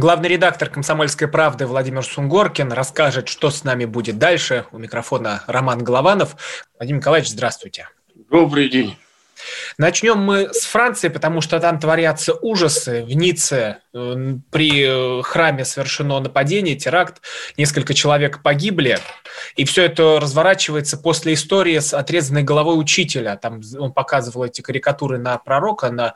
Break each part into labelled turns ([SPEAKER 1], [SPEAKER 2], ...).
[SPEAKER 1] Главный редактор «Комсомольской правды» Владимир Сунгоркин расскажет, что с нами будет дальше. У микрофона Роман Голованов. Владимир Николаевич, здравствуйте.
[SPEAKER 2] Добрый день.
[SPEAKER 1] Начнем мы с Франции, потому что там творятся ужасы. В Ницце э, при храме совершено нападение, теракт, несколько человек погибли. И все это разворачивается после истории с отрезанной головой учителя. Там он показывал эти карикатуры на пророка на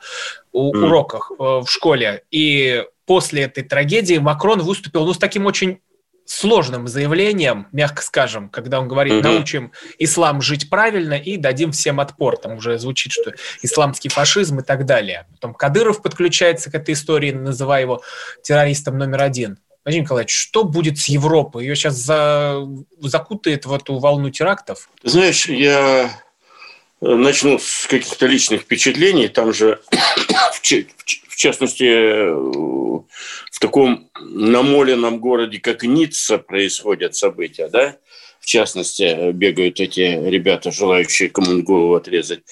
[SPEAKER 1] уроках э, в школе. И после этой трагедии Макрон выступил ну, с таким очень сложным заявлением, мягко скажем, когда он говорит, научим ислам жить правильно и дадим всем отпор. Там уже звучит, что исламский фашизм и так далее. Потом Кадыров подключается к этой истории, называя его террористом номер один. Владимир Николаевич, что будет с Европой? Ее сейчас за... закутает в эту волну терактов?
[SPEAKER 2] Знаешь, я начну с каких-то личных впечатлений. Там же, в частности, в таком намоленном городе, как Ницца, происходят события, да? В частности, бегают эти ребята, желающие кому голову отрезать.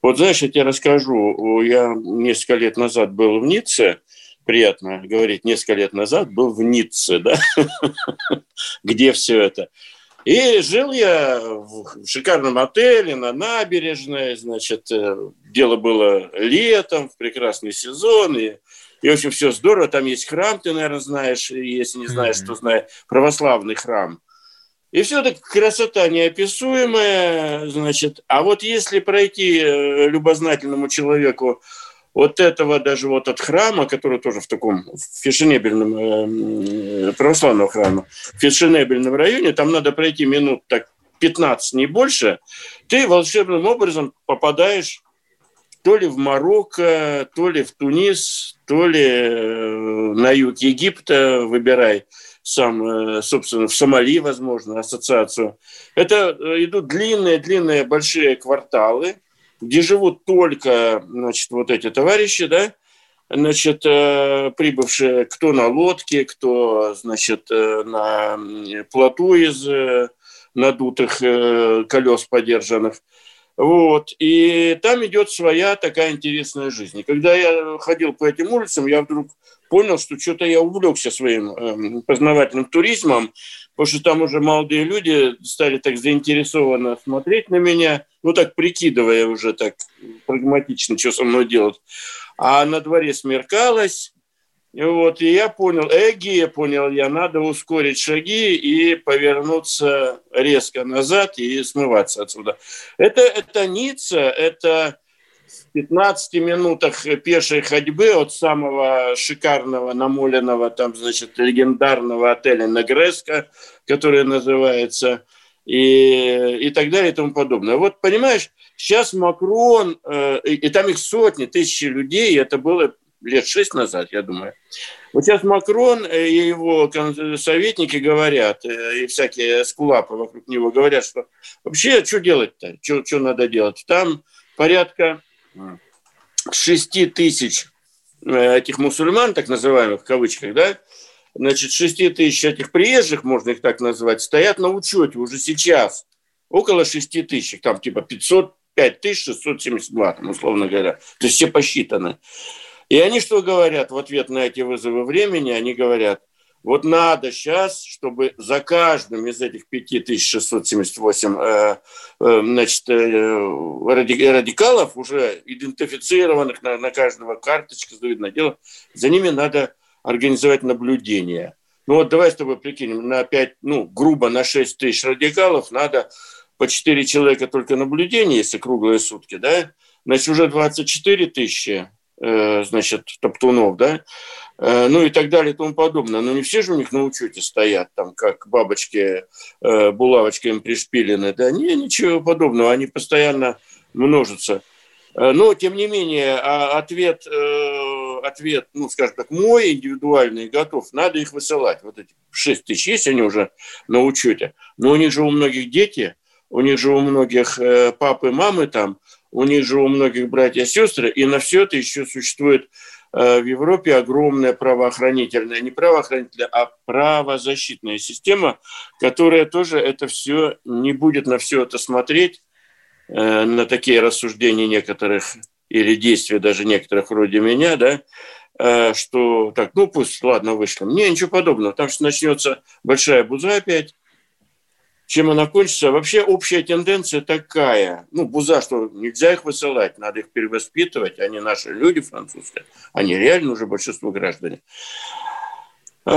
[SPEAKER 2] Вот знаешь, я тебе расскажу. Я несколько лет назад был в Ницце, приятно говорить, несколько лет назад был в Ницце, да, где все это. И жил я в шикарном отеле на набережной, значит, э, дело было летом, в прекрасный сезон, и и, в общем, все здорово. Там есть храм, ты, наверное, знаешь. Если не знаешь, mm-hmm. то знай. Православный храм. И все это красота неописуемая, значит. А вот если пройти э, любознательному человеку вот этого даже вот от храма, который тоже в таком фешенебельном, э, православном храме, в фешенебельном районе, там надо пройти минут так 15, не больше, ты волшебным образом попадаешь то ли в Марокко, то ли в Тунис, то ли э, на юг Египта, выбирай сам, э, собственно, в Сомали, возможно, ассоциацию. Это э, идут длинные-длинные большие кварталы, где живут только, значит, вот эти товарищи, да, значит, прибывшие кто на лодке, кто, значит, на плоту из надутых колес подержанных – вот. И там идет своя такая интересная жизнь. И когда я ходил по этим улицам, я вдруг понял, что что-то я увлекся своим э, познавательным туризмом, потому что там уже молодые люди стали так заинтересованно смотреть на меня, ну так прикидывая уже так прагматично, что со мной делать. А на дворе смеркалось, вот, и я понял, эги, я понял, я надо ускорить шаги и повернуться резко назад и смываться отсюда. Это, это Ницца, это 15 минутах пешей ходьбы от самого шикарного, намоленного, там, значит, легендарного отеля Негреско, который называется, и, и так далее и тому подобное. Вот, понимаешь, сейчас Макрон, э, и, и там их сотни, тысячи людей, это было лет шесть назад, я думаю. Вот сейчас Макрон и его советники говорят, э, и всякие скулапы вокруг него говорят, что вообще что делать-то, что надо делать? Там порядка шести тысяч э, этих мусульман, так называемых в кавычках, да, значит, шести тысяч этих приезжих, можно их так назвать, стоят на учете уже сейчас. Около шести тысяч, там типа 500, 5672, там, условно говоря. То есть все посчитаны. И они что говорят в ответ на эти вызовы времени? Они говорят, вот надо сейчас, чтобы за каждым из этих 5678 э, э, значит, э, радикалов, уже идентифицированных на, на каждого карточка, видно дело, за ними надо организовать наблюдение. Ну вот давай с тобой прикинем, на 5, ну, грубо на 6 тысяч радикалов надо по 4 человека только наблюдения, если круглые сутки, да? Значит, уже 24 тысячи Э, значит, топтунов, да, ну и так далее и тому подобное. Но не все же у них на учете стоят, там, как бабочки э, булавочками пришпилены, да, не, ничего подобного, они постоянно множатся. Но, тем не менее, а ответ, ответ, ну, скажем так, мой индивидуальный готов, надо их высылать. Вот эти 6 тысяч есть, они уже на учете. Но у них же у многих дети, у них же у многих э, папы, мамы там, у них же у многих братья сестры, и на все это еще существует э, в Европе огромная правоохранительная, не правоохранительная, а правозащитная система, которая тоже это все не будет на все это смотреть, э, на такие рассуждения некоторых или действия даже некоторых вроде меня, да, э, что так, ну пусть, ладно, вышло. Не, ничего подобного. Там что начнется большая буза опять, чем она кончится. Вообще общая тенденция такая. Ну, буза, что нельзя их высылать, надо их перевоспитывать. Они наши люди французские. Они реально уже большинство граждане. Э,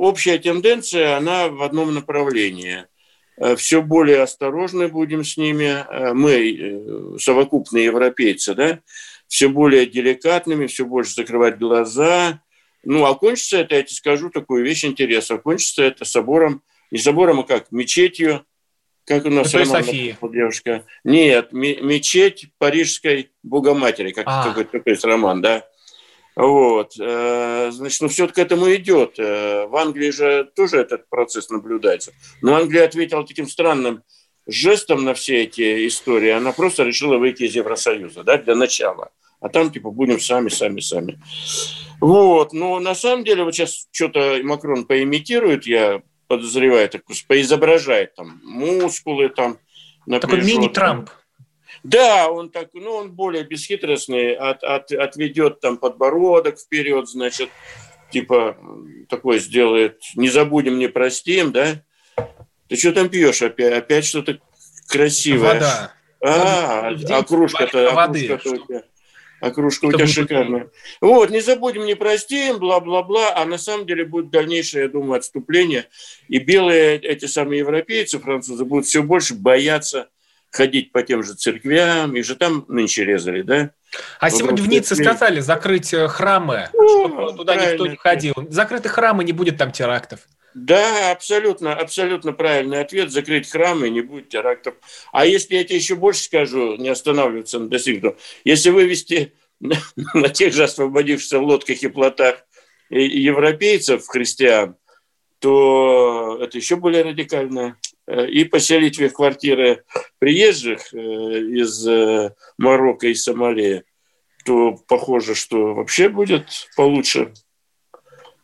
[SPEAKER 2] общая тенденция, она в одном направлении – Э, все более осторожны будем с ними, э, мы, совокупные европейцы, да, все более деликатными, все больше закрывать глаза. Ну, а кончится это, я тебе скажу такую вещь интересную, кончится это собором, не собором, а как, мечетью, как у нас
[SPEAKER 1] Роман,
[SPEAKER 2] девушка. Нет, мечеть Парижской Богоматери, как а. какой-то такой роман, да. Вот. Э, значит, ну, все к этому идет. Э, в Англии же тоже этот процесс наблюдается. Но Англия ответила таким странным жестом на все эти истории. Она просто решила выйти из Евросоюза, да, для начала. А там, типа, будем сами, сами, сами. Вот. Но на самом деле, вот сейчас что-то Макрон поимитирует, я подозреваю, так, поизображает там мускулы, там,
[SPEAKER 1] Такой мини-Трамп.
[SPEAKER 2] Да, он так, ну, он более бесхитростный, от, от, отведет там подбородок вперед, значит, типа такой сделает, не забудем, не простим, да? Ты что там пьешь опять? Опять что-то красивое.
[SPEAKER 1] Вода.
[SPEAKER 2] А, а кружка-то, а кружка-то у тебя, а кружка у тебя шикарная. Вот, не забудем, не простим, бла-бла-бла, а на самом деле будет дальнейшее, я думаю, отступление. И белые, эти самые европейцы, французы, будут все больше бояться ходить по тем же церквям, и же там нынче резали, да?
[SPEAKER 1] А Вокруг сегодня в Ницце сказали закрыть э, храмы, ну, чтобы туда правильно. никто не ходил. Закрыты храмы, не будет там терактов.
[SPEAKER 2] Да, абсолютно, абсолютно правильный ответ. Закрыть храмы, не будет терактов. А если я тебе еще больше скажу, не останавливаться на достигнутом, если вывести на тех же освободившихся лодках и плотах европейцев, христиан, то это еще более радикально. Э, и поселить в их квартиры приезжих э, из э, Марокко и Сомали, то похоже, что вообще будет получше.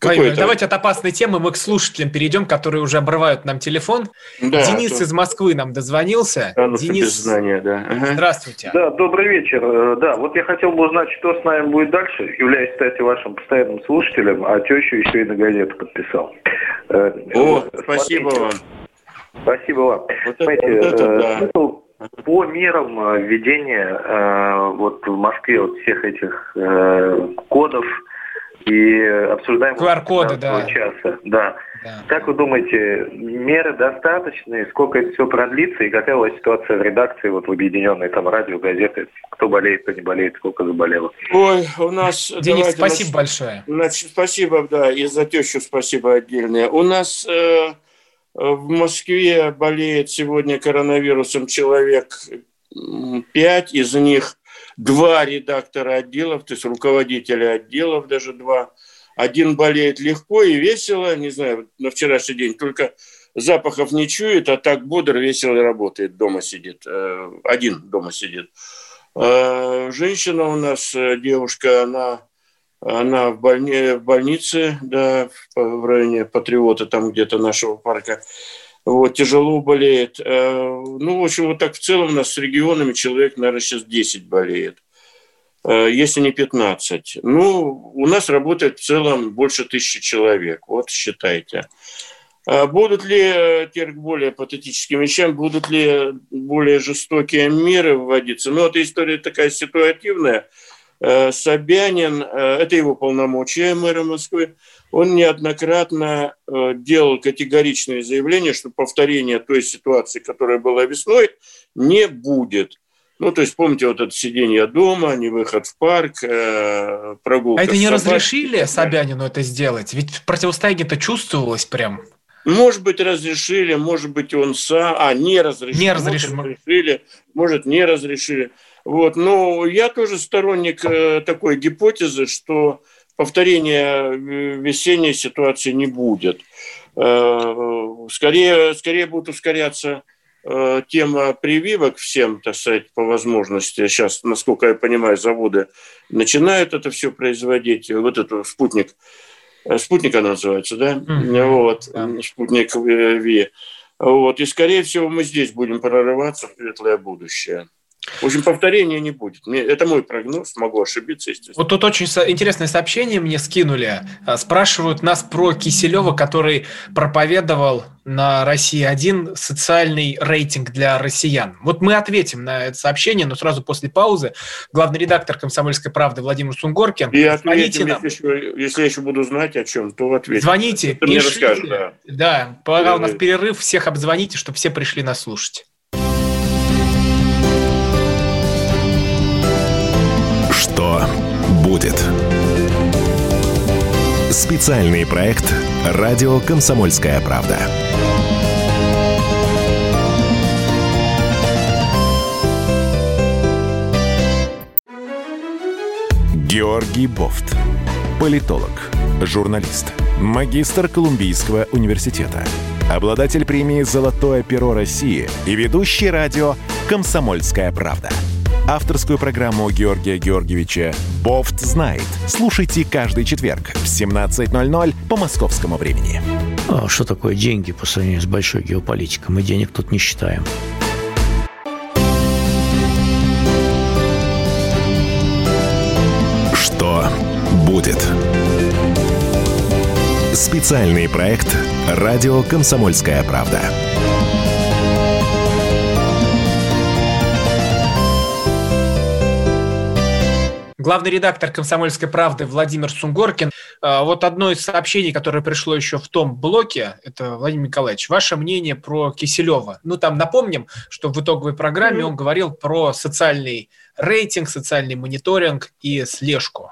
[SPEAKER 1] Владимир, давайте от опасной темы мы к слушателям перейдем, которые уже обрывают нам телефон. Да, Денис то... из Москвы нам дозвонился.
[SPEAKER 2] Да, ну, Денис, без знания, да.
[SPEAKER 1] Ага. Здравствуйте.
[SPEAKER 3] Да, добрый вечер. Да, вот я хотел бы узнать, что с нами будет дальше. Являюсь, кстати, вашим постоянным слушателем, а тещу еще и на газету подписал.
[SPEAKER 2] О, спасибо вам.
[SPEAKER 3] Спасибо вам. Вот Знаете, вот это, э, да. смысл по мерам э, введения э, вот в Москве вот всех этих кодов и обсуждаем
[SPEAKER 1] QR-коды, да.
[SPEAKER 3] часа. Да. да. Как вы думаете, меры достаточны? Сколько это все продлится? И какая у вас ситуация в редакции, вот в объединенной там радио, газеты? Кто болеет, кто не болеет, сколько заболело?
[SPEAKER 2] Ой, у нас...
[SPEAKER 1] Денис, спасибо нас, большое.
[SPEAKER 2] Значит, спасибо, да, и за тещу спасибо отдельное. У нас... Э, в Москве болеет сегодня коронавирусом человек 5, из них два редактора отделов, то есть руководители отделов, даже два. Один болеет легко и весело, не знаю, на вчерашний день, только запахов не чует, а так бодр, весело работает, дома сидит. Э, один дома сидит. Э, женщина у нас, э, девушка, она она в, больни, в больнице, да, в районе Патриота, там где-то нашего парка. Вот, тяжело болеет. Э, ну, в общем, вот так в целом у нас с регионами человек, наверное, сейчас 10 болеет э, если не 15. Ну, у нас работает в целом больше тысячи человек, вот считайте. А будут ли, э, теперь более патетическим вещам, будут ли более жестокие меры вводиться? Ну, эта история такая ситуативная – Собянин, э, это его полномочия мэра Москвы, он неоднократно э, делал категоричные заявления, что повторения той ситуации, которая была весной, не будет. Ну, то есть, помните, вот это сидение дома, не выход в парк, прогулка.
[SPEAKER 1] А это не разрешили Собянину это сделать? Ведь противостояние-то чувствовалось прям.
[SPEAKER 2] Может быть, разрешили, может быть, он сам... А, не разрешили.
[SPEAKER 1] Не разрешили.
[SPEAKER 2] Может, разрешили, может, не разрешили. Вот. Но я тоже сторонник э, такой гипотезы, что повторения весенней ситуации не будет. Скорее, скорее будут ускоряться тема прививок всем, так сказать, по возможности. Сейчас, насколько я понимаю, заводы начинают это все производить. Вот этот спутник, спутник она называется, да? Mm-hmm. Вот, yeah. спутник Ви. Вот. И, скорее всего, мы здесь будем прорываться в светлое будущее. В общем, повторения не будет. Это мой прогноз, могу ошибиться, естественно.
[SPEAKER 1] Вот тут очень интересное сообщение мне скинули. А, спрашивают нас про Киселева, который проповедовал на России-1 социальный рейтинг для россиян. Вот мы ответим на это сообщение, но сразу после паузы. Главный редактор «Комсомольской правды» Владимир Сунгоркин.
[SPEAKER 2] И ответим, если, еще, если я еще буду знать о чем, то ответим.
[SPEAKER 1] Звоните, Ты пишите. Мне расскажешь, да. Да, пока у нас перерыв, всех обзвоните, чтобы все пришли нас слушать.
[SPEAKER 4] Специальный проект «Радио Комсомольская правда». Георгий Бофт. Политолог, журналист, магистр Колумбийского университета, обладатель премии «Золотое перо России» и ведущий радио «Комсомольская правда» авторскую программу Георгия Георгиевича «Бофт знает». Слушайте каждый четверг в 17.00 по московскому времени.
[SPEAKER 5] А что такое деньги по сравнению с большой геополитикой? Мы денег тут не считаем.
[SPEAKER 4] Что будет? Специальный проект «Радио Комсомольская правда».
[SPEAKER 1] Главный редактор «Комсомольской правды» Владимир Сунгоркин. А, вот одно из сообщений, которое пришло еще в том блоке, это Владимир Николаевич, ваше мнение про Киселева. Ну, там напомним, что в итоговой программе он говорил про социальный рейтинг, социальный мониторинг и слежку.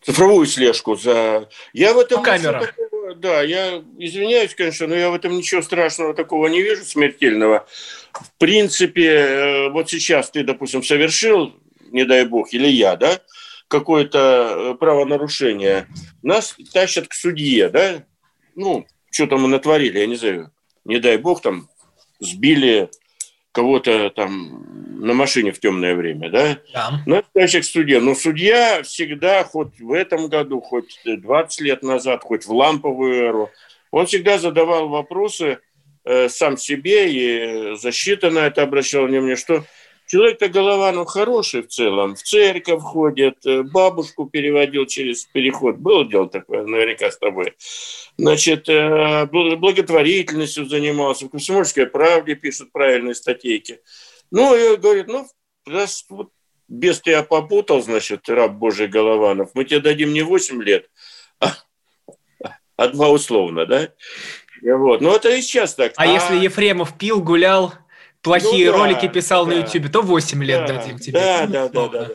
[SPEAKER 2] Цифровую слежку за... Я в этом... Камера. Такого... Да, я извиняюсь, конечно, но я в этом ничего страшного такого не вижу, смертельного. В принципе, э, вот сейчас ты, допустим, совершил не дай бог, или я, да, какое-то э, правонарушение, нас тащат к судье, да, ну, что там мы натворили, я не знаю, не дай бог, там, сбили кого-то там на машине в темное время, да? Да. Нас тащат к судье. Но судья всегда, хоть в этом году, хоть 20 лет назад, хоть в ламповую эру, он всегда задавал вопросы э, сам себе, и защита на это обращала внимание, что Человек-то Голованов хороший в целом, в церковь ходит, э, бабушку переводил через переход. Было дело такое, наверняка с тобой. Значит, э, благотворительностью занимался, в «Комсомольской правде» пишут правильные статейки. Ну, и говорит, ну, раз вот без тебя попутал, значит, раб Божий Голованов, мы тебе дадим не 8 лет, а, а 2 условно, да? Вот. Ну, это и сейчас так.
[SPEAKER 1] А, а если Ефремов пил, гулял? Плохие ну, да, ролики писал да, на YouTube, то 8 лет
[SPEAKER 2] да,
[SPEAKER 1] дадим тебе.
[SPEAKER 2] Да, да, да, да, да.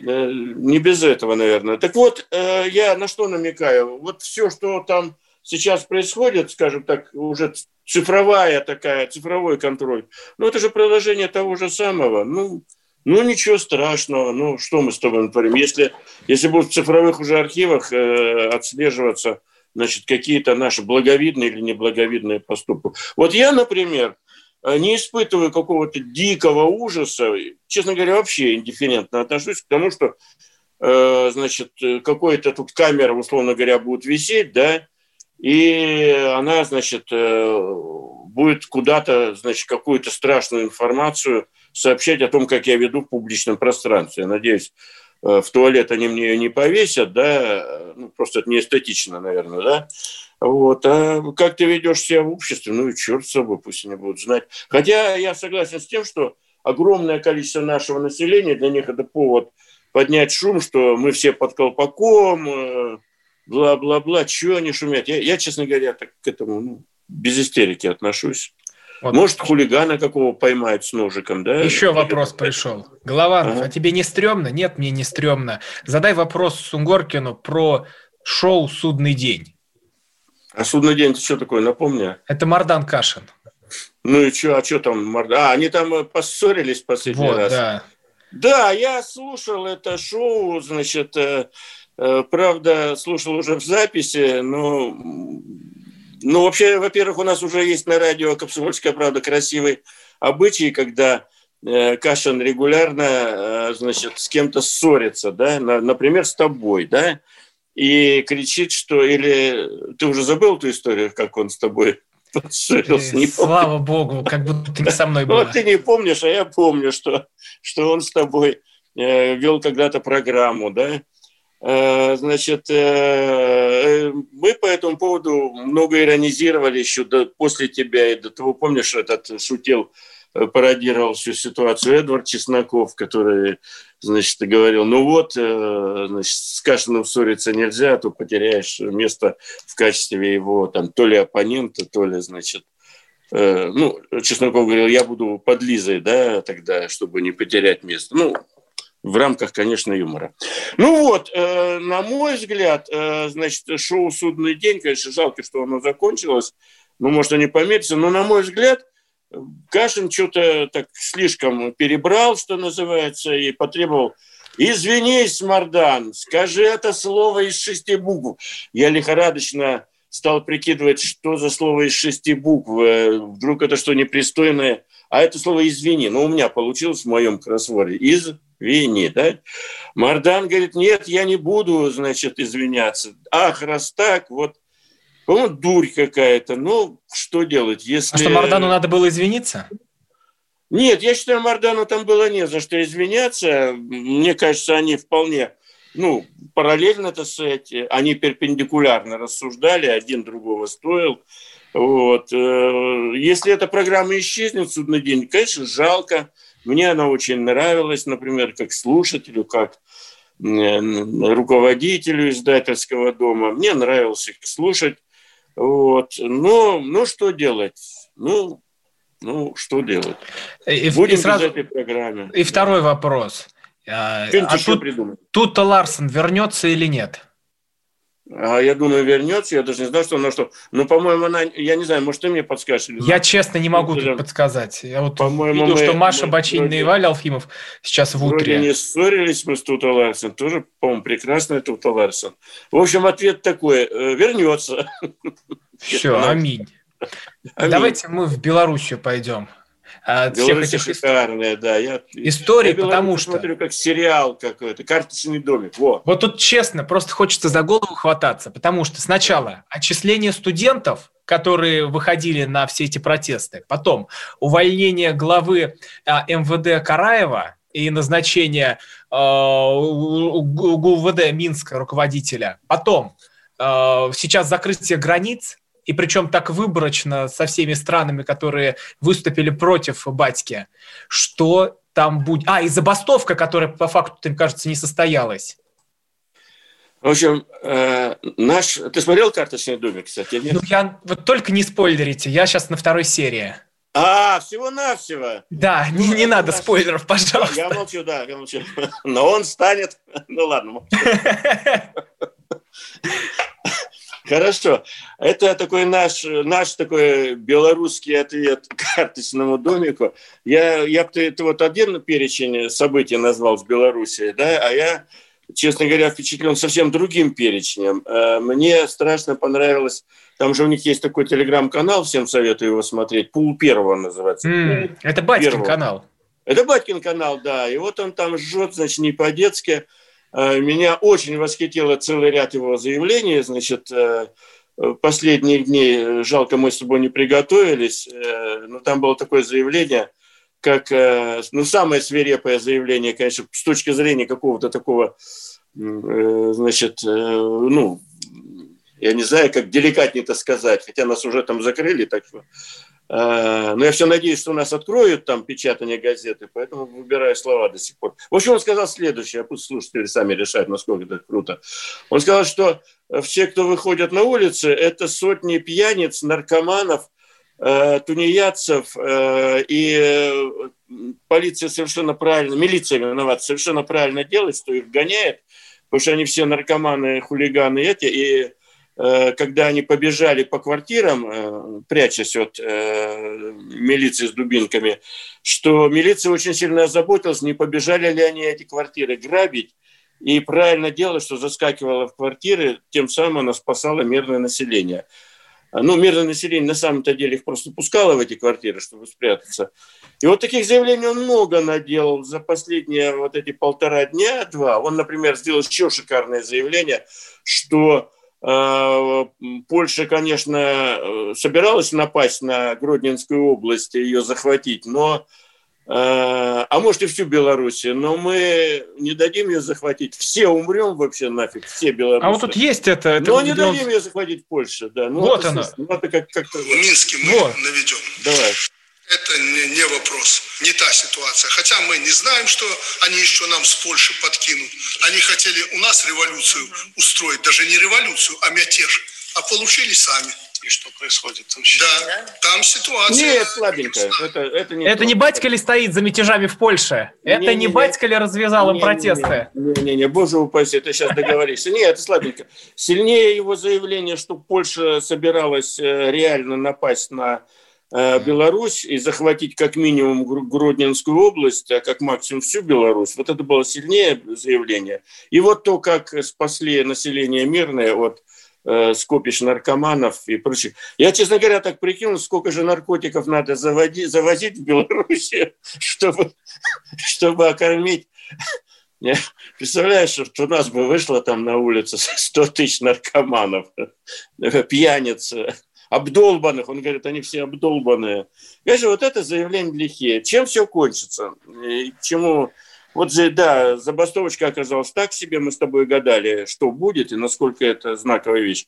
[SPEAKER 2] Не без этого, наверное. Так вот, э, я на что намекаю? Вот все, что там сейчас происходит, скажем так, уже цифровая такая, цифровой контроль, ну, это же продолжение того же самого. Ну, ну, ничего страшного. Ну, что мы с тобой натворим? Если, если будут в цифровых уже архивах э, отслеживаться, значит, какие-то наши благовидные или неблаговидные поступки. Вот я, например, Э, не испытываю какого-то дикого ужаса. Честно говоря, вообще индифферентно отношусь к тому, что э, значит, какой-то тут камера, условно говоря, будет висеть, да, и она, значит, э, будет куда-то, значит, какую-то страшную информацию сообщать о том, как я веду в публичном пространстве. Я надеюсь, в туалет они мне ее не повесят, да, ну, просто это не эстетично, наверное, да, вот. А как ты ведешь себя в обществе, ну и черт с собой, пусть они будут знать. Хотя я согласен с тем, что огромное количество нашего населения, для них это повод поднять шум, что мы все под колпаком, э, бла-бла-бла, чего они шумят. Я, я, честно говоря, так к этому ну, без истерики отношусь. Вот. Может, хулигана какого поймают с ножиком, да?
[SPEAKER 1] Еще Или вопрос это... пришел. Голованов, ага. а тебе не стрёмно? Нет, мне не стрёмно. Задай вопрос Сунгоркину про шоу «Судный день».
[SPEAKER 2] А судный день это что такое, напомни?
[SPEAKER 1] Это Мардан Кашин.
[SPEAKER 2] Ну и что, а что там? А, они там поссорились последний вот, раз. Да. да, я слушал это шоу, значит, правда, слушал уже в записи, но ну, вообще, во-первых, у нас уже есть на радио «Комсомольская правда» красивый обычай, когда э, Кашин регулярно, э, значит, с кем-то ссорится, да, например, с тобой, да, и кричит, что или ты уже забыл ту историю, как он с тобой
[SPEAKER 1] поссорился? Не Слава богу, как будто ты не со мной был.
[SPEAKER 2] Вот ты не помнишь, а я помню, что, что он с тобой э, вел когда-то программу, да, Э, значит, э, э, мы по этому поводу много иронизировали еще до, после тебя и до того, помнишь, этот шутил, пародировал всю ситуацию Эдвард Чесноков, который, значит, говорил, ну вот, значит, с Кашиным ссориться нельзя, а то потеряешь место в качестве его там то ли оппонента, то ли, значит, ну, Чесноков говорил, я буду под Лизой, да, тогда, чтобы не потерять место. Ну, в рамках, конечно, юмора. Ну вот, э, на мой взгляд, э, значит, шоу «Судный день», конечно, жалко, что оно закончилось, ну, может, они помирятся, но, на мой взгляд, Кашин что-то так слишком перебрал, что называется, и потребовал «Извинись, Мардан, скажи это слово из шести букв». Я лихорадочно стал прикидывать, что за слово из шести букв. Э, вдруг это что непристойное. А это слово «извини». Ну, у меня получилось в моем кроссворде. «Из Винни, да? Мардан говорит, нет, я не буду, значит, извиняться. Ах, раз так, вот, по-моему, дурь какая-то. Ну, что делать, если...
[SPEAKER 1] А что, Мардану надо было извиниться?
[SPEAKER 2] Нет, я считаю, Мардану там было не за что извиняться. Мне кажется, они вполне, ну, параллельно, так сказать, они перпендикулярно рассуждали, один другого стоил. Вот. Э, если эта программа исчезнет в судный день, конечно, жалко. Мне она очень нравилась, например, как слушателю, как руководителю издательского дома. Мне нравилось их слушать. Вот. Но, ну, что делать? Ну, ну, что делать?
[SPEAKER 1] И, Будем и сразу... этой программе. И второй вопрос. А, а тут, тут-то Ларсон вернется или нет?
[SPEAKER 2] А я думаю, вернется. Я даже не знаю, что она что. Ну, по-моему, она, я не знаю, может, ты мне подскажешь? Или
[SPEAKER 1] я честно не могу тут подсказать. Я вот по-моему, видел, мы, что Маша мы, Бачинина вроде, и Валя Алфимов сейчас в утре.
[SPEAKER 2] Вроде не ссорились мы с Тута Ларсен. Тоже, по-моему, прекрасная Тута Ларсен. В общем, ответ такой. Э, вернется.
[SPEAKER 1] Все, аминь. аминь. Давайте мы в Белоруссию пойдем
[SPEAKER 2] от всех этих шикарная, да. Я,
[SPEAKER 1] истории, я потому что...
[SPEAKER 2] смотрю как сериал какой-то, «Карточный домик». Во.
[SPEAKER 1] Вот тут честно, просто хочется за голову хвататься, потому что сначала отчисление студентов, которые выходили на все эти протесты, потом увольнение главы а, МВД Караева и назначение э, ГУВД Минска руководителя, потом э, сейчас закрытие границ, и причем так выборочно со всеми странами, которые выступили против батьки, что там будет... А, и забастовка, которая по факту, мне кажется, не состоялась.
[SPEAKER 2] В общем, э, наш... Ты смотрел «Карточный домик», кстати,
[SPEAKER 1] нет? Ну, я... Вот только не спойлерите, я сейчас на второй серии.
[SPEAKER 2] А, всего-навсего.
[SPEAKER 1] Да, не, не надо спойлеров, пожалуйста.
[SPEAKER 2] Я молчу, да, я молчу. Но он станет... Ну ладно. Хорошо. Это такой наш, наш такой белорусский ответ карточному домику. Я, я бы это вот один перечень событий назвал в Беларуси, да, а я, честно говоря, впечатлен совсем другим перечнем. Э, мне страшно понравилось, там же у них есть такой телеграм-канал, всем советую его смотреть, Пул Первого называется.
[SPEAKER 1] Mm, это Батькин первого. канал.
[SPEAKER 2] Это Батькин канал, да. И вот он там жжет, значит, не по-детски. Э, меня очень восхитило целый ряд его заявлений. Значит, э, последних дней, жалко, мы с тобой не приготовились, э, но там было такое заявление, как, ну, самое свирепое заявление, конечно, с точки зрения какого-то такого, значит, ну, я не знаю, как деликатнее это сказать, хотя нас уже там закрыли, так что Э, но я все надеюсь, что у нас откроют там печатание газеты, поэтому выбираю слова до сих пур. В общем, он сказал следующее, а пусть слушатели сами решают, насколько это круто. Он сказал, что все, кто выходят на улицы, это сотни пьяниц, наркоманов, э, тунеядцев, э, и полиция совершенно правильно, милиция виновата, совершенно правильно делает, что их гоняет, потому что они все наркоманы, хулиганы эти, и э, когда они побежали по квартирам, э, прячась от милиции с дубинками, что милиция очень сильно озаботилась, не побежали ли они эти квартиры грабить, и правильно делала, что заскакивала в квартиры, тем самым она спасала мирное население. Ну, мирное население на самом-то деле их просто пускало в эти квартиры, чтобы спрятаться. И вот таких заявлений он много наделал за последние вот эти полтора дня, два. Он, например, сделал еще шикарное заявление, что э, Польша, конечно, э, собиралась напасть на Гродненскую область и ее захватить, но Э, а может и всю Белоруссию, но мы не дадим ее захватить. Все умрем вообще нафиг, все белорусы.
[SPEAKER 1] А вот тут есть это... это
[SPEAKER 2] но не дадим ее захватить Польшу, да.
[SPEAKER 1] Ну, вот она.
[SPEAKER 2] Ну, это как, как-то... В
[SPEAKER 6] Минске мы вот. наведем.
[SPEAKER 2] Давай.
[SPEAKER 6] Это не, не вопрос, не та ситуация. Хотя мы не знаем, что они еще нам с Польши подкинут. Они хотели у нас революцию устроить, даже не революцию, а мятеж. А получили сами и что происходит там сейчас. Да, там ситуация...
[SPEAKER 2] Нет, слабенько. Это, это, не,
[SPEAKER 1] это не батька ли стоит за мятежами в Польше? Это не, не, не батька ли развязал им протесты?
[SPEAKER 2] Не-не-не, боже упаси, ты сейчас договоришься. Нет, это слабенько. Сильнее его заявление, что Польша собиралась э, реально напасть на Беларусь и захватить как минимум Гродненскую область, а как максимум всю Беларусь. Вот это было сильнее заявление. И вот то, как спасли население мирное от э, наркоманов и прочих. Я, честно говоря, так прикинул, сколько же наркотиков надо заводить, завозить в Беларуси, чтобы, чтобы окормить Представляешь, что у нас бы вышло там на улице 100 тысяч наркоманов, пьяниц, обдолбанных. Он говорит, они все обдолбанные. Конечно, вот это заявление лихие. Чем все кончится? И чему вот же, да, забастовочка оказалась так себе, мы с тобой гадали, что будет и насколько это знаковая вещь.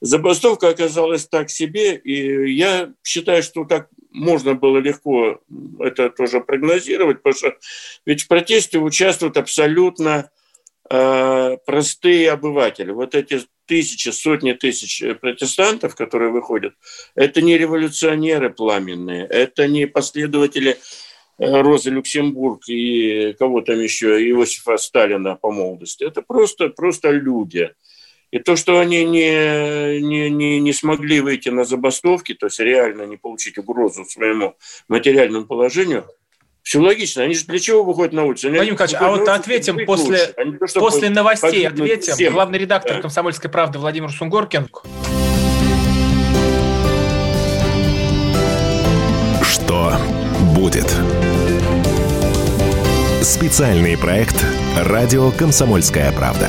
[SPEAKER 2] Забастовка оказалась так себе, и я считаю, что так можно было легко это тоже прогнозировать, потому что ведь в протесте участвуют абсолютно простые обыватели. Вот эти тысячи, сотни тысяч протестантов, которые выходят, это не революционеры пламенные, это не последователи Э, Розы Люксембург и кого там еще, Иосифа Сталина по молодости. Это просто, просто люди. И то, что они не, не, не, не смогли выйти на забастовки, то есть реально не получить угрозу своему материальному положению, все логично. Они же для чего выходят на улицу?
[SPEAKER 1] Они Владимир Николаевич, а вот ответим после, то, после новостей, ответим. Всем. Главный редактор да. «Комсомольской правды» Владимир Сунгоркин.
[SPEAKER 4] Что будет? Специальный проект «Радио Комсомольская правда».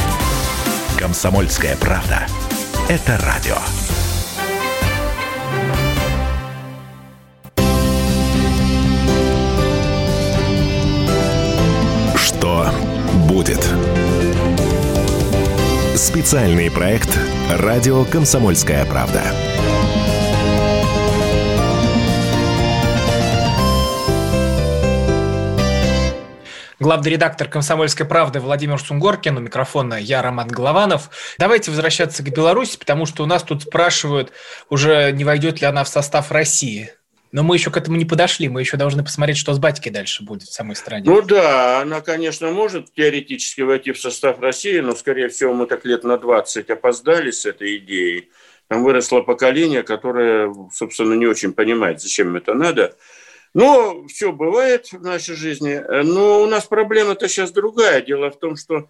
[SPEAKER 4] «Комсомольская правда». Это радио. Что будет? Специальный проект «Радио Комсомольская правда».
[SPEAKER 1] Главный редактор «Комсомольской правды» Владимир Сунгоркин, у микрофона я, Роман Голованов. Давайте возвращаться к Беларуси, потому что у нас тут спрашивают, уже не войдет ли она в состав России. Но мы еще к этому не подошли, мы еще должны посмотреть, что с батькой дальше будет в самой стране.
[SPEAKER 2] Ну да, она, конечно, может теоретически войти в состав России, но, скорее всего, мы так лет на 20 опоздали с этой идеей. Там выросло поколение, которое, собственно, не очень понимает, зачем это надо. Но все бывает в нашей жизни. Но у нас проблема-то сейчас другая. Дело в том, что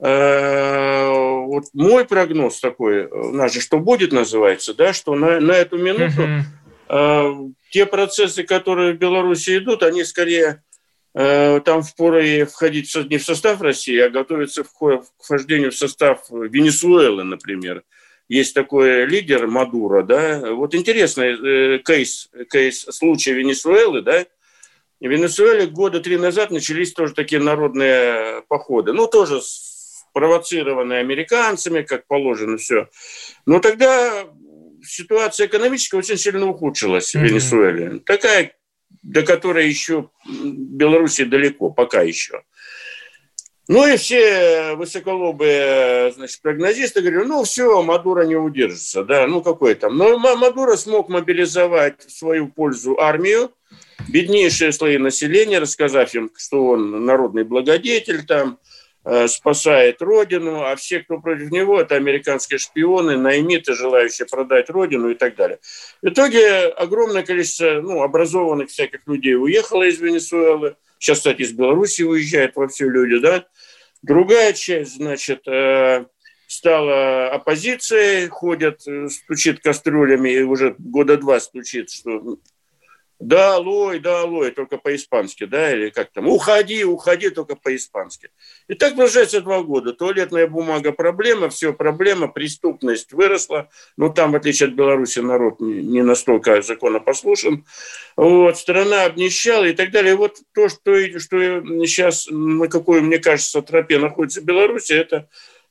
[SPEAKER 2] э, вот мой прогноз такой, у нас же что будет называется, да, что на, на эту минуту э, те процессы, которые в Беларуси идут, они скорее э, там впору входить не в состав России, а готовиться к вхождению в состав Венесуэлы, например есть такой лидер Мадуро, да, вот интересный э, кейс, кейс случая Венесуэлы, да, в Венесуэле года три назад начались тоже такие народные походы. Ну, тоже спровоцированные американцами, как положено все. Но тогда ситуация экономическая очень сильно ухудшилась mm-hmm. в Венесуэле. Такая, до которой еще Беларуси далеко, пока еще. Ну и все высоколобые значит, прогнозисты говорили, ну все, Мадуро не удержится, да, ну какой там. Но Мадуро смог мобилизовать в свою пользу армию, беднейшие слои населения, рассказав им, что он народный благодетель там, Э, спасает родину, а все, кто против него, это американские шпионы, наймиты, желающие продать родину и так далее. В итоге огромное количество ну, образованных всяких людей уехало из Венесуэлы. Сейчас, кстати, из Беларуси уезжают во все люди, да. Другая часть, значит, э, стала оппозицией, ходят, э, стучит кастрюлями, и уже года два стучит, что да, лой, да, лой, только по-испански, да, или как там, уходи, уходи, только по-испански. И так продолжается два года. Туалетная бумага проблема, все проблема, преступность выросла. Ну, там, в отличие от Беларуси, народ не настолько законопослушен. Вот, страна обнищала и так далее. Вот то, что, что сейчас, на какой, мне кажется, тропе находится Беларусь, это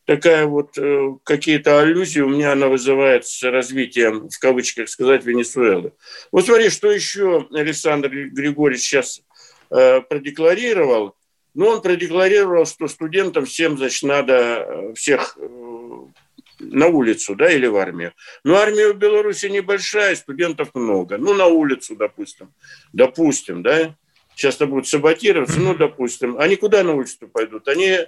[SPEAKER 2] такая вот э, какие-то аллюзии у меня она вызывает с развитием, в кавычках сказать, Венесуэлы. Вот смотри, что еще Александр Григорьевич сейчас э, продекларировал. Ну, он продекларировал, что студентам всем, значит, надо э, всех э, на улицу, да, или в армию. Но армия в Беларуси небольшая, студентов много. Ну, на улицу, допустим. Допустим, да. Сейчас-то будут саботироваться, ну, допустим. Они куда на улицу пойдут? Они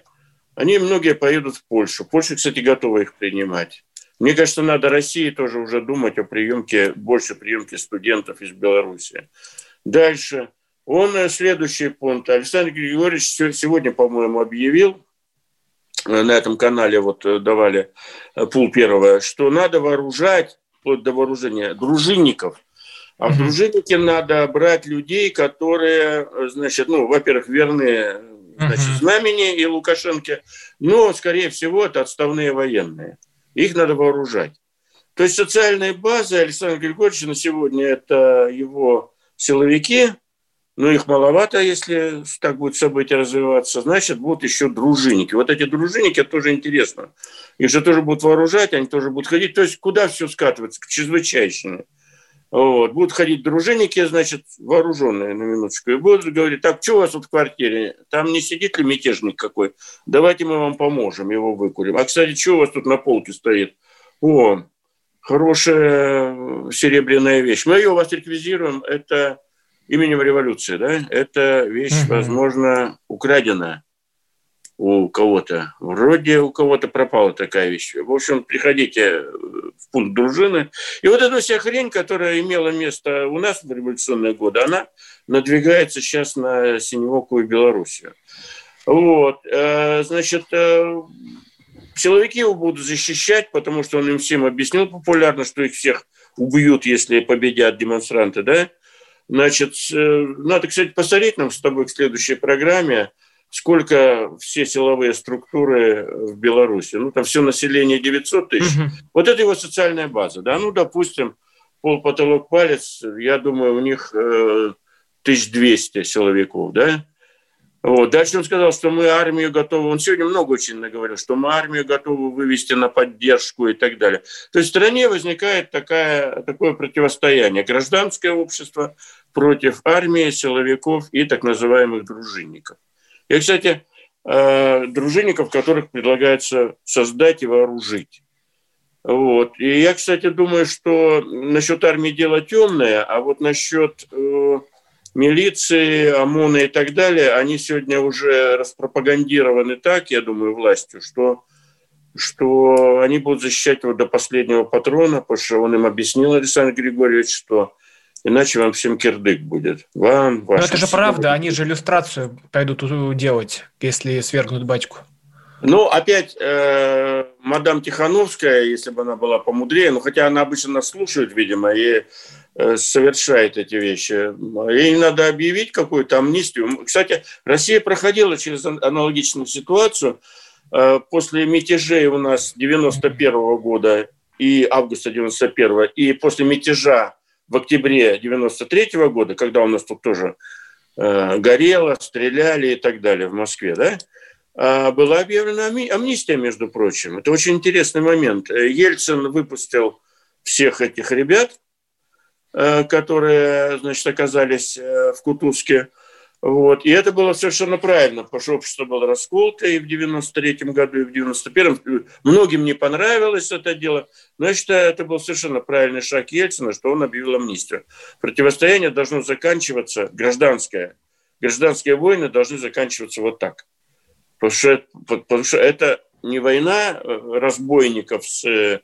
[SPEAKER 2] они многие поедут в Польшу. Польша, кстати, готова их принимать. Мне кажется, надо России тоже уже думать о приемке, больше приемке студентов из Беларуси. Дальше. Он, э, следующий пункт. Александр Григорьевич сегодня, по-моему, объявил, э, на этом канале вот э, давали пул первого, что надо вооружать, вплоть до вооружения, дружинников. А в дружинники надо брать людей, которые, значит, ну, во-первых, верные значит, знамени и Лукашенко, но, скорее всего, это отставные военные. Их надо вооружать. То есть социальная база Александра Григорьевича на сегодня – это его силовики, но их маловато, если так будет событие развиваться, значит, будут еще дружинники. Вот эти дружинники, это тоже интересно. Их же тоже будут вооружать, они тоже будут ходить. То есть куда все скатывается? К чрезвычайщине. Вот. Будут ходить дружинники, значит, вооруженные на минуточку, и будут говорить, так, что у вас тут в квартире? Там не сидит ли мятежник какой? Давайте мы вам поможем, его выкурим. А, кстати, что у вас тут на полке стоит? О, хорошая серебряная вещь. Мы ее у вас реквизируем, это именем революции, да? Это вещь, возможно, украденная у кого-то. Вроде у кого-то пропала такая вещь. В общем, приходите в пункт дружины. И вот эта вся хрень, которая имела место у нас в революционные годы, она надвигается сейчас на синевокую Белоруссию. Вот. Э, значит, э, силовики его будут защищать, потому что он им всем объяснил популярно, что их всех убьют, если победят демонстранты, да? Значит, э, надо, кстати, посмотреть нам с тобой к следующей программе, сколько все силовые структуры в Беларуси. Ну, там все население 900 тысяч. Угу. Вот это его социальная база. Да? Ну, допустим, пол, потолок, палец, я думаю, у них э, 1200 силовиков, да? Вот. Дальше он сказал, что мы армию готовы, он сегодня много очень наговорил, что мы армию готовы вывести на поддержку и так далее. То есть в стране возникает такая, такое противостояние. Гражданское общество против армии, силовиков и так называемых дружинников. И, кстати, э, дружинников, которых предлагается создать и вооружить. Вот. И я, кстати, думаю, что насчет армии дело темное, а вот насчет э, милиции, ОМОНа и так далее, они сегодня уже распропагандированы так, я думаю, властью, что, что они будут защищать его до последнего патрона, потому что он им объяснил, Александр Григорьевич, что Иначе вам всем кирдык будет. Вам,
[SPEAKER 1] Но это же правда, они же иллюстрацию пойдут делать, если свергнут батьку.
[SPEAKER 2] Ну, опять, э, мадам Тихановская, если бы она была помудрее, ну, хотя она обычно нас слушает, видимо, и э, совершает эти вещи. Ей надо объявить какую-то амнистию. Кстати, Россия проходила через аналогичную ситуацию. Э, после мятежей у нас 91 -го года и августа 91 и после мятежа в октябре 93 года, когда у нас тут тоже э, горело, стреляли и так далее в Москве, да? А была объявлена амнистия, между прочим. Это очень интересный момент. Ельцин выпустил всех этих ребят, э, которые, значит, оказались э, в Кутузке. Вот. И это было совершенно правильно, потому что общество было расколото и в 93-м году, и в 91-м. Многим не понравилось это дело, но я считаю, это был совершенно правильный шаг Ельцина, что он объявил амнистию. Противостояние должно заканчиваться, гражданское, гражданские войны должны заканчиваться вот так. Потому что, потому что это не война э, разбойников с Э,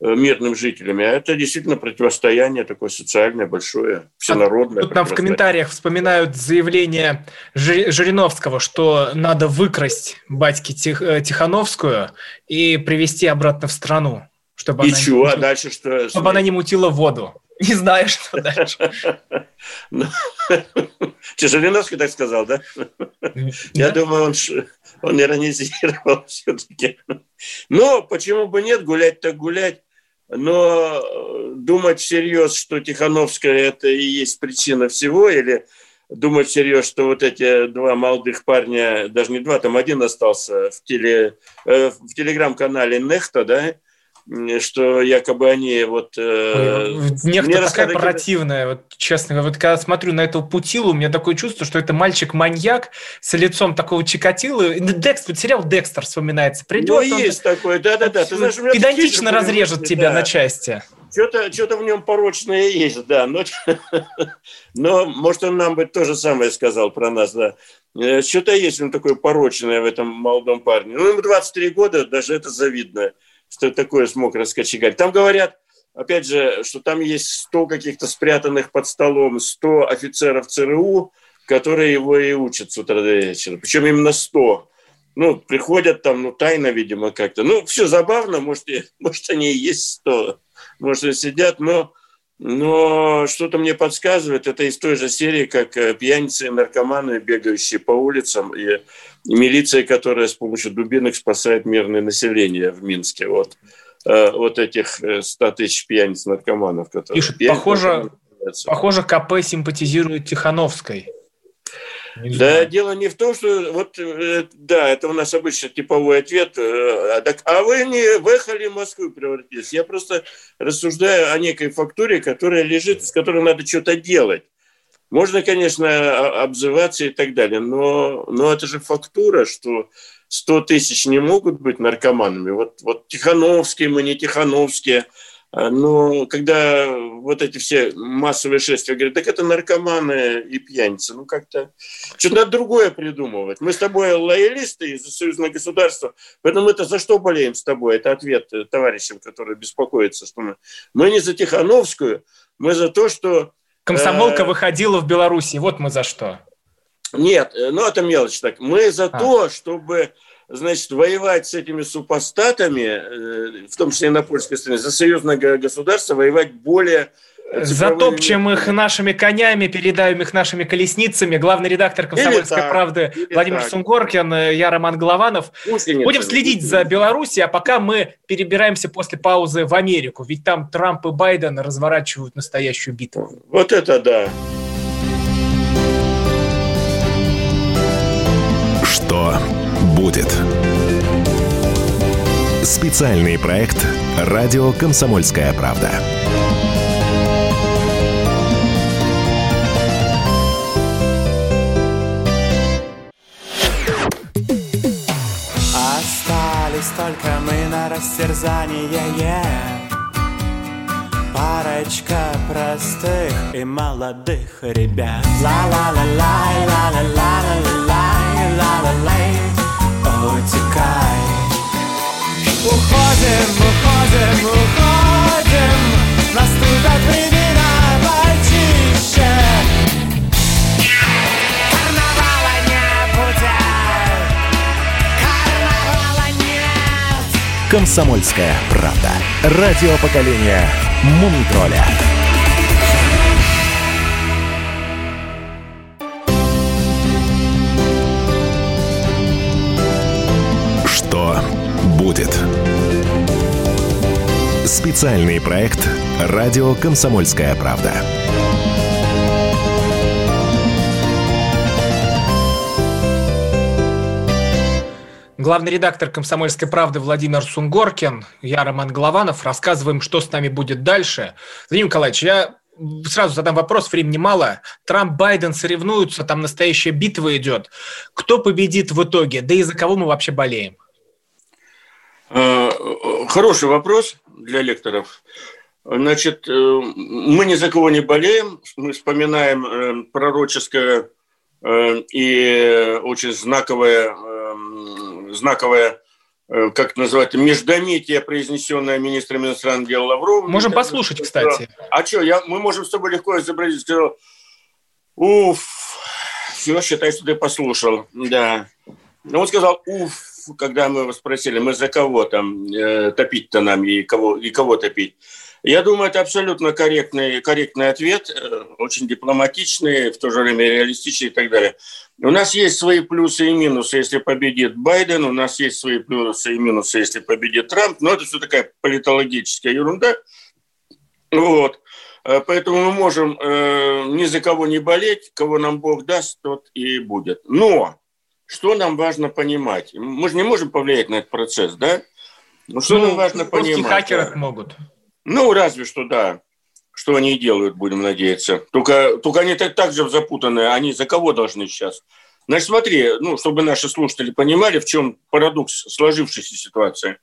[SPEAKER 2] мирным жителями, а это действительно противостояние такое социальное, большое, всенародное.
[SPEAKER 1] Тут нам в комментариях вспоминают заявление Жириновского, что надо выкрасть батьки Тих, э, Тихановскую и привести обратно в страну. Чтобы
[SPEAKER 2] и
[SPEAKER 1] она
[SPEAKER 2] чего? Мутила, а дальше что?
[SPEAKER 1] Чтобы она не мутила воду. Не знаю, что дальше.
[SPEAKER 2] Ну, Жириновский так сказал, да? Я думаю, он, он иронизировал все-таки. Но почему бы нет, гулять так гулять. Но э, думать всерьез, что Тихановская – это и есть причина всего, или думать всерьез, что вот эти два молодых парня, даже не два, там один остался в, теле, э, в телеграм-канале Нехта, да, что якобы они вот...
[SPEAKER 1] Э, Некто такая противная, вот, честно говоря. Вот когда смотрю на этого Путилу, у меня такое чувство, что это мальчик-маньяк с лицом такого Чикатилы. Декстер, вот сериал «Декстер» вспоминается. Придет, ну,
[SPEAKER 2] есть такое, да-да-да.
[SPEAKER 1] Педантично разрежет тебя да. на части.
[SPEAKER 2] Что-то что в нем порочное есть, да. Но, но, может, он нам бы то же самое сказал про нас, да. Э, что-то есть он такое порочное в этом молодом парне. Ну, ему 23 года, даже это завидно что такое смог раскочегарить. Там говорят, опять же, что там есть 100 каких-то спрятанных под столом, 100 офицеров ЦРУ, которые его и учат с утра до вечера. Причем именно 100. Ну, приходят там, ну, тайно, видимо, как-то. Ну, все забавно, может, и, может они и есть 100, может, и сидят, но но что-то мне подсказывает, это из той же серии, как э, пьяницы и наркоманы, бегающие по улицам, и, и милиция, которая с помощью дубинок спасает мирное население в Минске. Вот, э, вот этих 100 э, тысяч пьяниц наркоманов.
[SPEAKER 1] Которые Пишет, похоже, похоже, КП симпатизирует Тихановской.
[SPEAKER 2] Не да, дело не в том, что вот э, да, это у нас обычно типовой ответ. Э, а, так, а вы не выехали в Москву превратились. Я просто рассуждаю о некой фактуре, которая лежит, с которой надо что-то делать. Можно, конечно, обзываться и так далее, но, но это же фактура, что 100 тысяч не могут быть наркоманами. Вот, вот Тихановские мы, не Тихановские – но когда вот эти все массовые шествия говорят, так это наркоманы и пьяницы, ну как-то что-то надо другое придумывать. Мы с тобой лоялисты из союзного государства, поэтому мы-то за что болеем с тобой? Это ответ товарищам, которые беспокоятся, что мы, мы не за Тихановскую, мы за то, что...
[SPEAKER 1] Комсомолка э, выходила в Беларуси, вот мы за что.
[SPEAKER 2] Нет, э, ну это мелочь так. Мы за а. то, чтобы значит, воевать с этими супостатами, э, в том числе и на польской стороне, за союзное государство воевать более
[SPEAKER 1] Затопчем их нашими конями, передаем их нашими колесницами. Главный редактор «Комсомольской так, правды» Владимир так. Сунгоркин, я Роман Голованов. Гусеница, Будем следить гусеница. за Беларусью, а пока мы перебираемся после паузы в Америку, ведь там Трамп и Байден разворачивают настоящую битву.
[SPEAKER 2] Вот это да.
[SPEAKER 4] Что будет. Специальный проект «Радио Комсомольская правда».
[SPEAKER 7] Остались только мы на растерзание Парочка простых и молодых ребят Ла-ла-ла-лай, ла-ла-ла-ла-ла-лай, ла-ла-лай утекай Уходим, уходим, уходим. Наступят времена почище Карнавала не будет. Карнавала нет.
[SPEAKER 4] Комсомольская правда. Радио поколения Мумитроля Специальный проект «Радио Комсомольская правда».
[SPEAKER 1] Главный редактор «Комсомольской правды» Владимир Сунгоркин, я Роман Голованов. Рассказываем, что с нами будет дальше. Владимир Николаевич, я сразу задам вопрос, времени мало. Трамп, Байден соревнуются, там настоящая битва идет. Кто победит в итоге? Да и за кого мы вообще болеем?
[SPEAKER 2] Э, хороший вопрос для лекторов. Значит, э, мы ни за кого не болеем. Мы вспоминаем э, пророческое и очень знаковое, знаковое как это называется, междометие, произнесенное министром иностранных дел Лавровым.
[SPEAKER 1] Можем послушать, кстати.
[SPEAKER 2] А что, я, мы можем с тобой легко изобразить. Сказал, уф, все, считай, что ты послушал. Да. Ну, он сказал, уф, когда мы его спросили, мы за кого там э, топить-то нам и кого, и кого топить. Я думаю, это абсолютно корректный, корректный ответ, э, очень дипломатичный, в то же время реалистичный и так далее. У нас есть свои плюсы и минусы, если победит Байден, у нас есть свои плюсы и минусы, если победит Трамп, но это все такая политологическая ерунда. Вот. Э, поэтому мы можем э, ни за кого не болеть, кого нам Бог даст, тот и будет. Но что нам важно понимать? Мы же не можем повлиять на этот процесс, да?
[SPEAKER 1] Ну, что ну, нам важно понимать? хакеры да? могут.
[SPEAKER 2] Ну, разве что, да. Что они и делают, будем надеяться. Только, только они так, так же запутаны. Они за кого должны сейчас? Значит, смотри, ну, чтобы наши слушатели понимали, в чем парадокс сложившейся ситуации.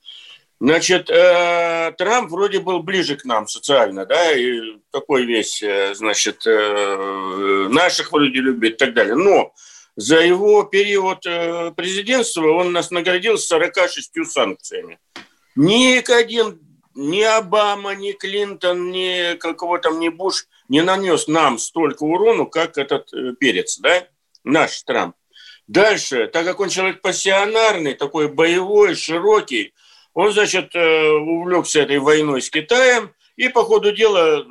[SPEAKER 2] Значит, э, Трамп вроде был ближе к нам социально, да, и такой весь, э, значит, э, наших вроде любит и так далее. Но за его период э, президентства он нас наградил 46 санкциями. Ни один, ни Обама, ни Клинтон, ни какого там, ни Буш не нанес нам столько урону, как этот э, перец, да, наш Трамп. Дальше, так как он человек пассионарный, такой боевой, широкий, он, значит, э, увлекся этой войной с Китаем и по ходу дела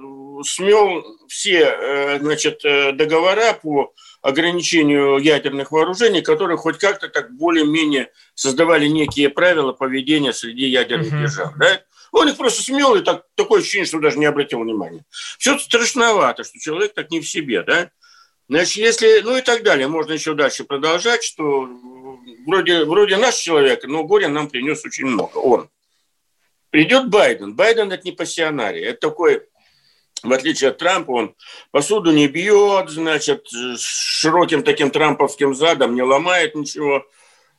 [SPEAKER 2] смел все, значит, договора по ограничению ядерных вооружений, которые хоть как-то так более-менее создавали некие правила поведения среди ядерных uh-huh. держав. Да? Он их просто смел, и так, такое ощущение, что даже не обратил внимания. Все страшновато, что человек так не в себе. Да? Значит, если, ну и так далее, можно еще дальше продолжать, что вроде, вроде наш человек, но горе нам принес очень много. Он. Придет Байден. Байден – это не пассионарий. Это такой в отличие от Трампа, он посуду не бьет, значит, широким таким трамповским задом не ломает ничего.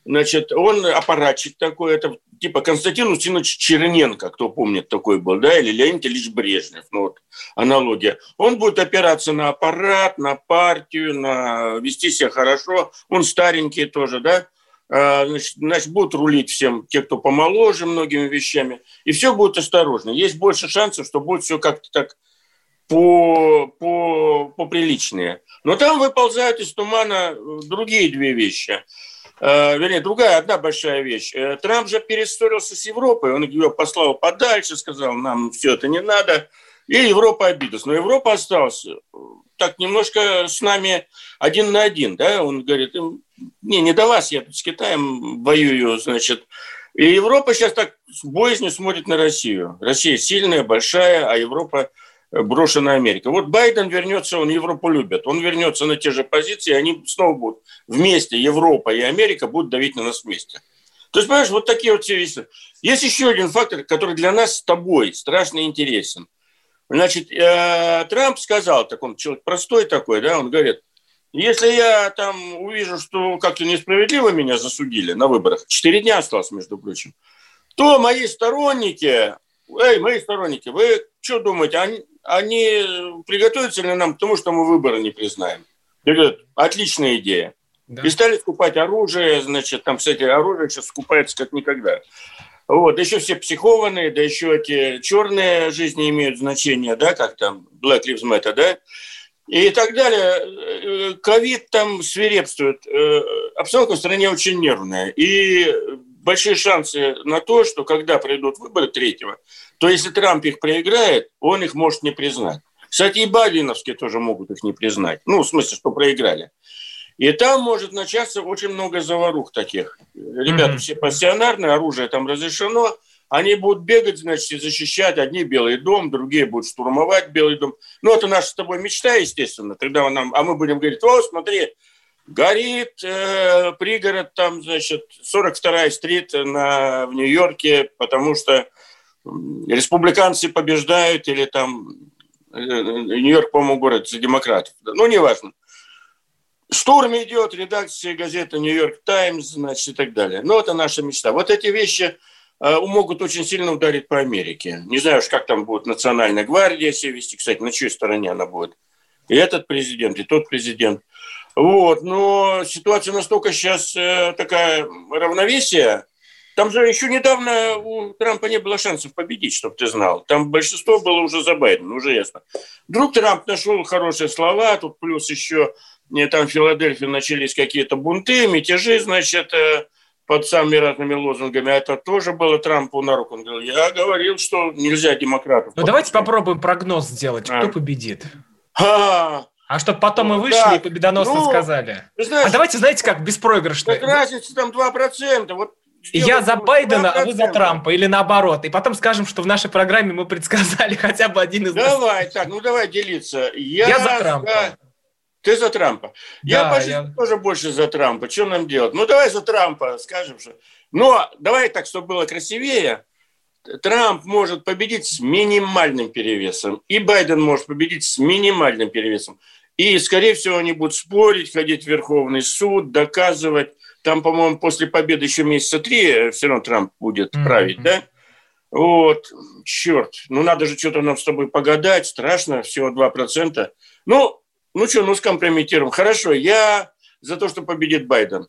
[SPEAKER 2] Значит, он аппаратчик такой, это типа Константин Устинович Черненко, кто помнит, такой был, да, или Леонид Ильич Брежнев, ну вот аналогия. Он будет опираться на аппарат, на партию, на вести себя хорошо. Он старенький тоже, да, а, значит, значит, будут рулить всем те, кто помоложе многими вещами, и все будет осторожно. Есть больше шансов, что будет все как-то так по, по, поприличнее. Но там выползают из тумана э, другие две вещи. Э, вернее, другая, одна большая вещь. Э, Трамп же перессорился с Европой, он ее послал подальше, сказал, нам все это не надо. И Европа обиделась. Но Европа осталась так немножко с нами один на один. Да? Он говорит, не, не до вас, я тут с Китаем воюю, значит. И Европа сейчас так с боязнью смотрит на Россию. Россия сильная, большая, а Европа брошена Америка. Вот Байден вернется, он Европу любит, он вернется на те же позиции, они снова будут вместе, Европа и Америка будут давить на нас вместе. То есть, понимаешь, вот такие вот все вещи. Есть еще один фактор, который для нас с тобой страшно интересен. Значит, э, Трамп сказал, так он человек простой такой, да, он говорит, если я там увижу, что как-то несправедливо меня засудили на выборах, четыре дня осталось, между прочим, то мои сторонники, эй, мои сторонники, вы что думаете, они, они приготовятся ли нам к тому, что мы выборы не признаем? И говорят, отличная идея. Да. И стали скупать оружие, значит, там, кстати, оружие сейчас скупается как никогда. Вот, еще все психованные, да еще эти черные жизни имеют значение, да, как там Black Lives Matter, да, и так далее. Ковид там свирепствует. Э, обстановка в стране очень нервная. И большие шансы на то, что когда придут выборы третьего, то если Трамп их проиграет, он их может не признать. Кстати, и Байденовские тоже могут их не признать. Ну, в смысле, что проиграли. И там может начаться очень много заварух таких. Ребята mm-hmm. все пассионарные, оружие там разрешено. Они будут бегать, значит, и защищать. Одни Белый дом, другие будут штурмовать Белый дом. Ну, это наша с тобой мечта, естественно. Тогда нам, а мы будем говорить, о, смотри, Горит э, пригород, там, значит, 42-я стрит на, в Нью-Йорке, потому что республиканцы побеждают, или там э, Нью-Йорк, по-моему, город за демократов. Ну, неважно. Штурм идет, редакция газеты «Нью-Йорк Таймс», значит, и так далее. Но это наша мечта. Вот эти вещи э, могут очень сильно ударить по Америке. Не знаю уж, как там будет национальная гвардия себя вести. Кстати, на чьей стороне она будет. И этот президент, и тот президент. Вот, но ситуация настолько сейчас э, такая равновесие. Там же еще недавно у Трампа не было шансов победить, чтобы ты знал. Там большинство было уже за Байден, уже ясно. Вдруг Трамп нашел хорошие слова, тут плюс еще не, там в Филадельфии начались какие-то бунты, мятежи, значит, э, под самыми разными лозунгами. Это тоже было Трампу на руку. Он говорил, я говорил, что нельзя демократов.
[SPEAKER 1] Ну, давайте попробуем прогноз сделать. Кто а. победит? А, а чтобы потом мы вышли да. и победоносно ну, сказали. Знаешь, а давайте, знаете как, беспроигрышно. Так
[SPEAKER 2] разница там 2%. Вот
[SPEAKER 1] я за Байдена, 2%. а вы за Трампа, или наоборот. И потом скажем, что в нашей программе мы предсказали хотя бы один из
[SPEAKER 2] Давай, так, ну давай делиться.
[SPEAKER 1] Я, я за Трампа. За...
[SPEAKER 2] Ты за Трампа. Да, я, по я тоже больше за Трампа. Что нам делать? Ну, давай за Трампа скажем, что... Но давай так, чтобы было красивее. Трамп может победить с минимальным перевесом, и Байден может победить с минимальным перевесом. И, скорее всего, они будут спорить, ходить в Верховный суд, доказывать. Там, по-моему, после победы еще месяца три э, все равно Трамп будет mm-hmm. править, да? Вот, черт, ну надо же что-то нам с тобой погадать, страшно, всего 2%. Ну, ну что, ну скомпрометируем. Хорошо, я за то, что победит Байден.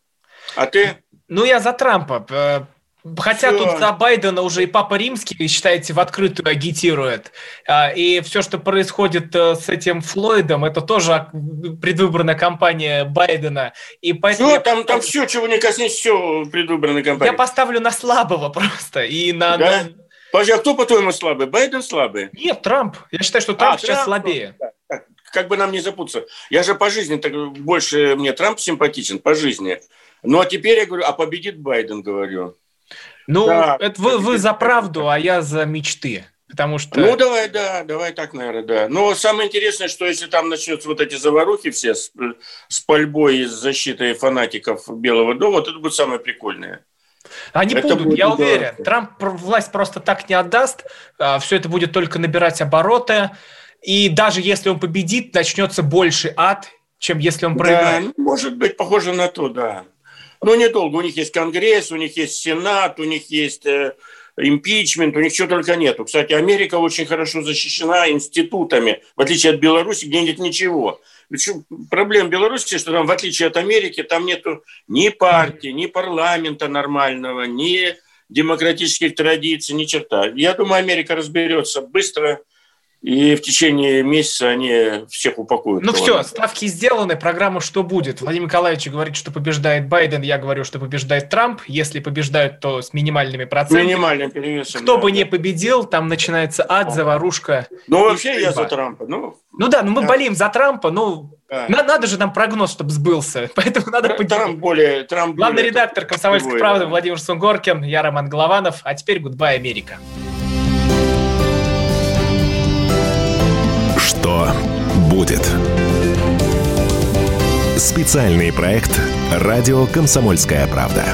[SPEAKER 2] А ты?
[SPEAKER 1] Ну, я за Трампа. Хотя все. тут за Байдена уже и Папа Римский, считаете, в открытую агитирует. А, и все, что происходит э, с этим Флойдом, это тоже предвыборная кампания Байдена. И
[SPEAKER 2] поэтому все, там, там все, чего не коснется, все предвыборная кампания.
[SPEAKER 1] Я поставлю на слабого просто. И на,
[SPEAKER 2] да? на... Подожди, а кто, по-твоему, слабый? Байден слабый?
[SPEAKER 1] Нет, Трамп. Я считаю, что Трамп а, сейчас Трамп, слабее.
[SPEAKER 2] Как бы нам не запутаться. Я же по жизни так больше мне Трамп симпатичен, по жизни. Ну, а теперь я говорю, а победит Байден, говорю.
[SPEAKER 1] Ну, да, это вы, вы за правду, а я за мечты. Потому что...
[SPEAKER 2] Ну, давай, да, давай так, наверное, да. Но самое интересное, что если там начнутся вот эти заварухи все с, с пальбой и с защитой фанатиков Белого дома, вот это будет самое прикольное.
[SPEAKER 1] Они это будут, будет, я уверен. Да. Трамп власть просто так не отдаст. А, все это будет только набирать обороты. И даже если он победит, начнется больше ад, чем если он проиграет.
[SPEAKER 2] Да, ну, может быть, похоже на то, да. Но недолго. У них есть Конгресс, у них есть Сенат, у них есть э, импичмент, у них чего только нету. Кстати, Америка очень хорошо защищена институтами, в отличие от Беларуси, где нет ничего. Проблема Беларуси, что там, в отличие от Америки, там нету ни партии, ни парламента нормального, ни демократических традиций, ни черта. Я думаю, Америка разберется быстро – и в течение месяца они всех упакуют.
[SPEAKER 1] Ну все, ставки сделаны, программа «Что будет?». Владимир Николаевич говорит, что побеждает Байден, я говорю, что побеждает Трамп. Если побеждают, то с минимальными процентами.
[SPEAKER 2] Минимальным перевесом.
[SPEAKER 1] Кто да, бы да. не победил, там начинается ад, заварушка.
[SPEAKER 2] Ну вообще я за Трампа. Ну,
[SPEAKER 1] ну да, ну мы да. болеем за Трампа, ну да. надо, надо же нам прогноз, чтобы сбылся. Поэтому надо
[SPEAKER 2] Трамп, Трамп более, Трамп
[SPEAKER 1] Главный более, редактор «Комсомольской правды» Владимир Сунгоркин, я Роман Голованов. А теперь гудбай, Америка.
[SPEAKER 4] Что будет? Специальный проект «Радио Комсомольская правда».